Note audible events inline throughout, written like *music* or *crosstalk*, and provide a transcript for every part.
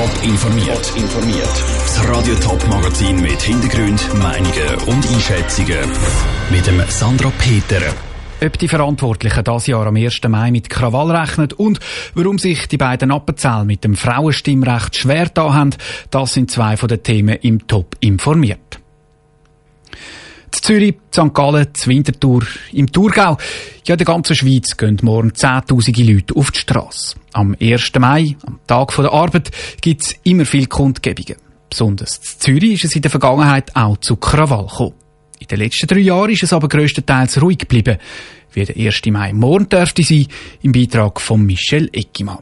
Top informiert. informiert. Das Radio Top Magazin mit Hintergrund, Meinungen und Einschätzungen mit dem Sandra Peter. Ob die Verantwortlichen das Jahr am 1. Mai mit Krawall rechnen und warum sich die beiden Appenzell mit dem Frauenstimmrecht schwer da haben, das sind zwei von den Themen im Top informiert. Z Zürich, St. Gallen, z Winterthur, im Thurgau. Ja, in der ganzen Schweiz gehen morgen zehntausende Leute auf die Straße. Am 1. Mai, am Tag der Arbeit, gibt's immer viele Kundgebungen. Besonders in Zürich ist es in der Vergangenheit auch zu Krawall gekommen. In den letzten drei Jahren ist es aber grösstenteils ruhig geblieben. Wie der 1. Mai morgen dürfte sein, im Beitrag von Michel Eckimann.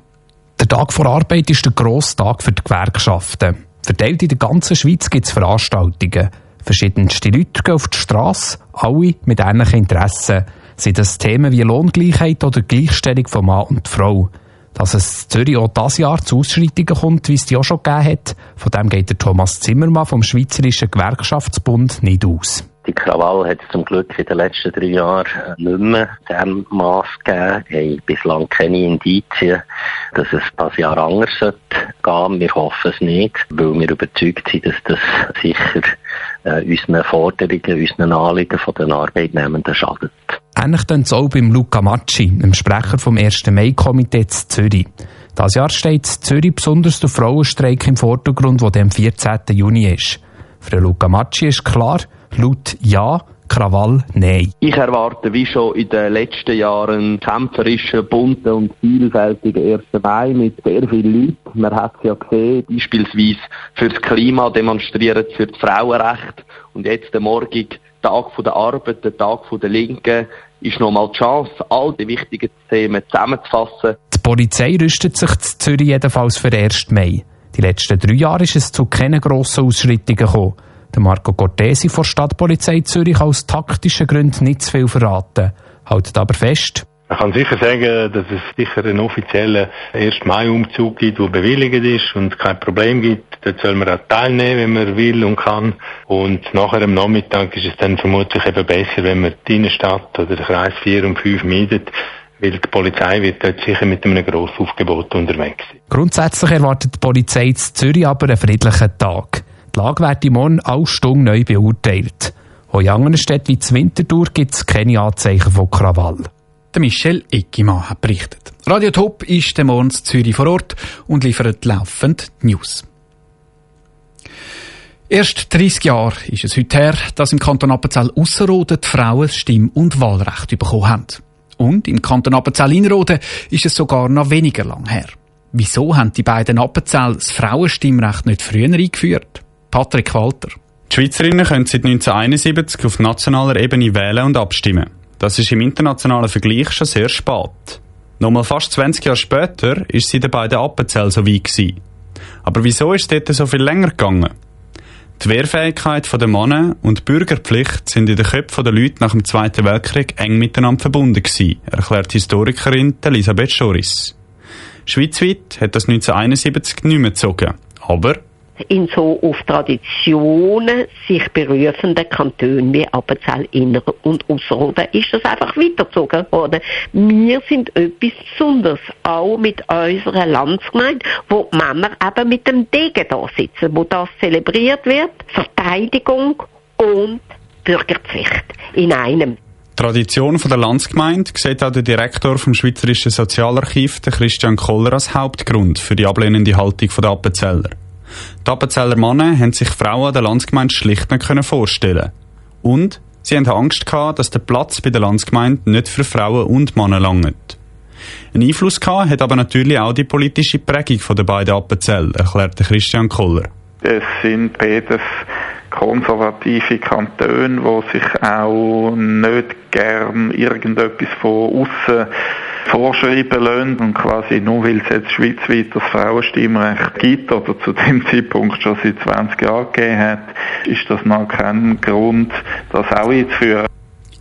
Der Tag vor Arbeit ist der grosse Tag für die Gewerkschaften. Verteilt in der ganzen Schweiz gibt es Veranstaltungen. Verschiedenste Leute gehen auf die Straße, alle mit ähnlichen Interessen. Sind das Themen wie Lohngleichheit oder Gleichstellung von Mann und Frau? Dass es in Zürich auch dieses Jahr zu Ausschreitungen kommt, wie es die auch schon gegeben hat, von dem geht der Thomas Zimmermann vom Schweizerischen Gewerkschaftsbund nicht aus. Die Krawall hat es zum Glück in den letzten drei Jahren nicht mehr diesem Mass gegeben. Wir haben bislang keine Indizien, dass es ein paar Jahre anders gehen Wir hoffen es nicht, weil wir überzeugt sind, dass das sicher äh, unseren Forderungen, unseren Anliegen von den Arbeitnehmenden schadet. Ähnlich tun es auch beim Luca Macci, dem Sprecher vom 1. Mai-Komitee Zürich. Das Jahr steht Zürich besonders der Frauenstreik im Vordergrund, der am 14. Juni ist. Für Luca Macci ist klar, laut Ja, Krawall nein. Ich erwarte wie schon in den letzten Jahren kämpferischen, bunten und vielfältigen 1. Mai mit sehr vielen Leuten. Man hat es ja gesehen, beispielsweise fürs Klima demonstrieren, für das Frauenrecht und jetzt der morgige Tag der Arbeit, der Tag der Linken, ist nochmal die Chance, all die wichtigen Themen zusammenzufassen. Die Polizei rüstet sich in Zürich jedenfalls für den 1. Mai. Die letzten drei Jahre ist es zu keinen grossen Ausschreitungen gekommen. Der Marco Cortesi von Stadtpolizei Zürich aus taktischen Gründen nicht zu viel verraten, haltet aber fest. Man kann sicher sagen, dass es sicher einen offiziellen 1. Mai-Umzug gibt, der bewilligt ist und kein Problem gibt. Dort soll man auch teilnehmen, wenn man will und kann. Und nachher am Nachmittag ist es dann vermutlich eben besser, wenn man die Innenstadt oder den Kreis 4 und 5 meidet, weil die Polizei wird dort sicher mit einem grossen Aufgebot unterwegs sein. Grundsätzlich erwartet die Polizei in Zürich aber einen friedlichen Tag. Die Lage wird im Morgen alle Stunden neu beurteilt. Auch in anderen Städten wie Winterthur gibt es keine Anzeichen von Krawall. Michel Eckimann hat berichtet. Radio Top ist der in Zürich vor Ort und liefert laufend News. Erst 30 Jahre ist es heute her, dass im Kanton Appenzell Ausserrhoden die Frauen Stimm- und Wahlrecht bekommen haben. Und im Kanton Appenzell-Innerrhoden ist es sogar noch weniger lang her. Wieso haben die beiden Appenzell das Frauenstimmrecht nicht früher eingeführt? Patrick Walter. Die Schweizerinnen können seit 1971 auf nationaler Ebene wählen und abstimmen. Das ist im internationalen Vergleich schon sehr spät. Nochmal fast 20 Jahre später ist sie den beiden Appenzell so weit gewesen. Aber wieso ist es dort so viel länger gegangen? Die Wehrfähigkeit der Männer und die Bürgerpflicht sind in den Köpfen der Leute nach dem Zweiten Weltkrieg eng miteinander verbunden gewesen, erklärt Historikerin Elisabeth Schoris. Schweizweit hat das 1971 nicht mehr gezogen. Aber in so auf Traditionen sich berufenden Kantonen wie Appenzell Inner und Ausserrhoden ist das einfach weitergezogen worden. Wir sind etwas Besonderes, auch mit unserer Landsgemeinde, wo die Männer eben mit dem Degen da sitzen, wo das zelebriert wird, Verteidigung und Bürgerpflicht in einem. Tradition von der Landsgemeinde sieht auch der Direktor vom Schweizerischen Sozialarchiv, Christian Koller, als Hauptgrund für die ablehnende Haltung der Appenzeller. Die Appenzeller Männer haben sich Frauen der Landsgemeinde schlicht nicht vorstellen Und sie haben Angst gehabt, dass der Platz bei der Landsgemeinde nicht für Frauen und Männer langt. Ein Einfluss gehabt hat aber natürlich auch die politische Prägung der beiden Appenzeller, erklärte Christian Koller. Es sind beides konservative Kantone, die sich auch nicht gern irgendetwas von außen vorschreiben lassen und quasi nur weil es jetzt schweizweit das Frauenstimmrecht gibt oder zu dem *laughs* Zeitpunkt schon seit 20 Jahren gegeben hat, ist das noch kein Grund, das auch einzuführen.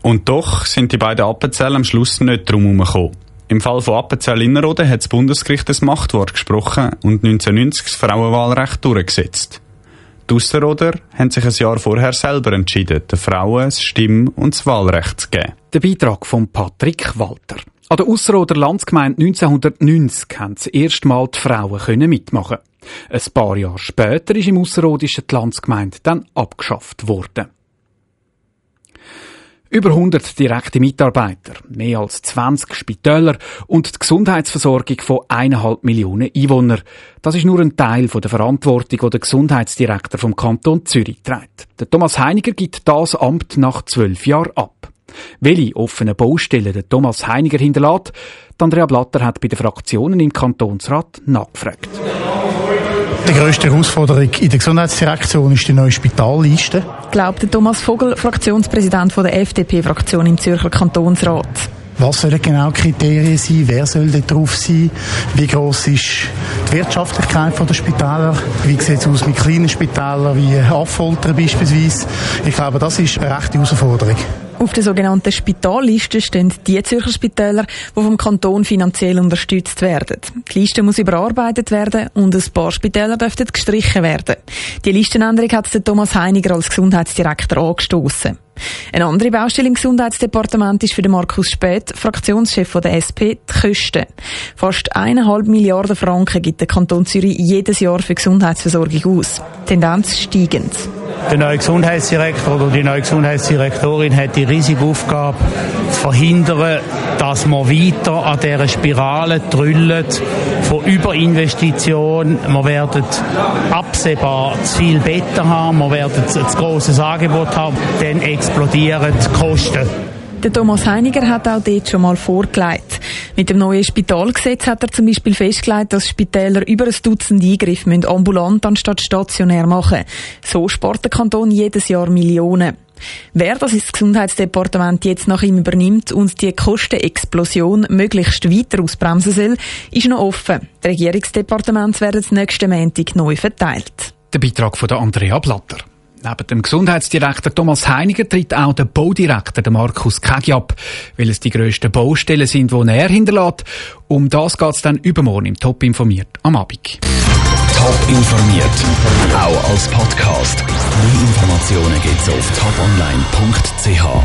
Und doch sind die beiden Appenzell am Schluss nicht drum herumgekommen. Im Fall von Appenzell-Innerrhoden hat das Bundesgericht das Machtwort gesprochen und 1990 das Frauenwahlrecht durchgesetzt. Die Ausserrhoder haben sich ein Jahr vorher selber entschieden, den Frauen das Stimm- und das Wahlrecht zu geben. Der Beitrag von Patrick Walter. An der Ausserrhoder Landsgemeinde 1990 haben das erste Mal die Frauen mitmachen Ein paar Jahre später ist im Ausserrhodischen die Landsgemeinde dann abgeschafft worden. Über 100 direkte Mitarbeiter, mehr als 20 Spitäler und die Gesundheitsversorgung von eineinhalb Millionen Einwohnern. Das ist nur ein Teil der Verantwortung, die der Gesundheitsdirektor vom Kanton Zürich trägt. Der Thomas Heiniger gibt das Amt nach zwölf Jahren ab. Welche offenen Baustellen der Thomas Heiniger hinterlässt, Andrea Blatter hat bei den Fraktionen im Kantonsrat nachgefragt. Die grösste Herausforderung in der Gesundheitsdirektion ist die neue Spitalliste. Glaubt Thomas Vogel, Fraktionspräsident der FDP-Fraktion im Zürcher Kantonsrat. Was sollen genau Kriterien sein? Wer soll da drauf sein? Wie groß ist die Wirtschaftlichkeit der Spitäler? Wie sieht es aus mit kleinen Spitälern wie Affolter beispielsweise? Ich glaube, das ist eine rechte Herausforderung. Auf der sogenannten Spitalliste stehen die Zürcher Spitäler, die vom Kanton finanziell unterstützt werden. Die Liste muss überarbeitet werden und ein paar Spitäler dürften gestrichen werden. Die Listenänderung hat Thomas Heiniger als Gesundheitsdirektor angestoßen. Eine andere Baustelle im Gesundheitsdepartement ist für den Markus Späth, Fraktionschef der SP, die Kosten. Fast eineinhalb Milliarden Franken gibt der Kanton Zürich jedes Jahr für Gesundheitsversorgung aus. Tendenz steigend. Der neue Gesundheitsdirektor oder die neue Gesundheitsdirektorin hat die riesige Aufgabe, zu verhindern, dass man weiter an dieser Spirale drüllt von Überinvestition. Wir werden absehbar zu viel Betten haben, wir werden ein zu grosses Angebot haben, dann explodieren die Kosten. Der Thomas Heiniger hat auch dort schon mal vorgelegt. Mit dem neuen Spitalgesetz hat er zum Beispiel festgelegt, dass Spitäler über ein Dutzend Eingriffe ambulant anstatt stationär machen So spart der Kanton jedes Jahr Millionen. Wer das ins Gesundheitsdepartement jetzt nach ihm übernimmt und die Kostenexplosion möglichst weiter ausbremsen soll, ist noch offen. Die Regierungsdepartements werden nächsten Montag neu verteilt. Der Beitrag von Andrea Blatter. Neben dem Gesundheitsdirektor Thomas Heiniger tritt auch der Baudirektor Markus Kegi ab, weil es die grössten Baustellen sind, die er hinterlässt. Um das geht es dann übermorgen im Top informiert am Abend. Top informiert, auch als Podcast. Mehr Informationen gibt's auf toponline.ch.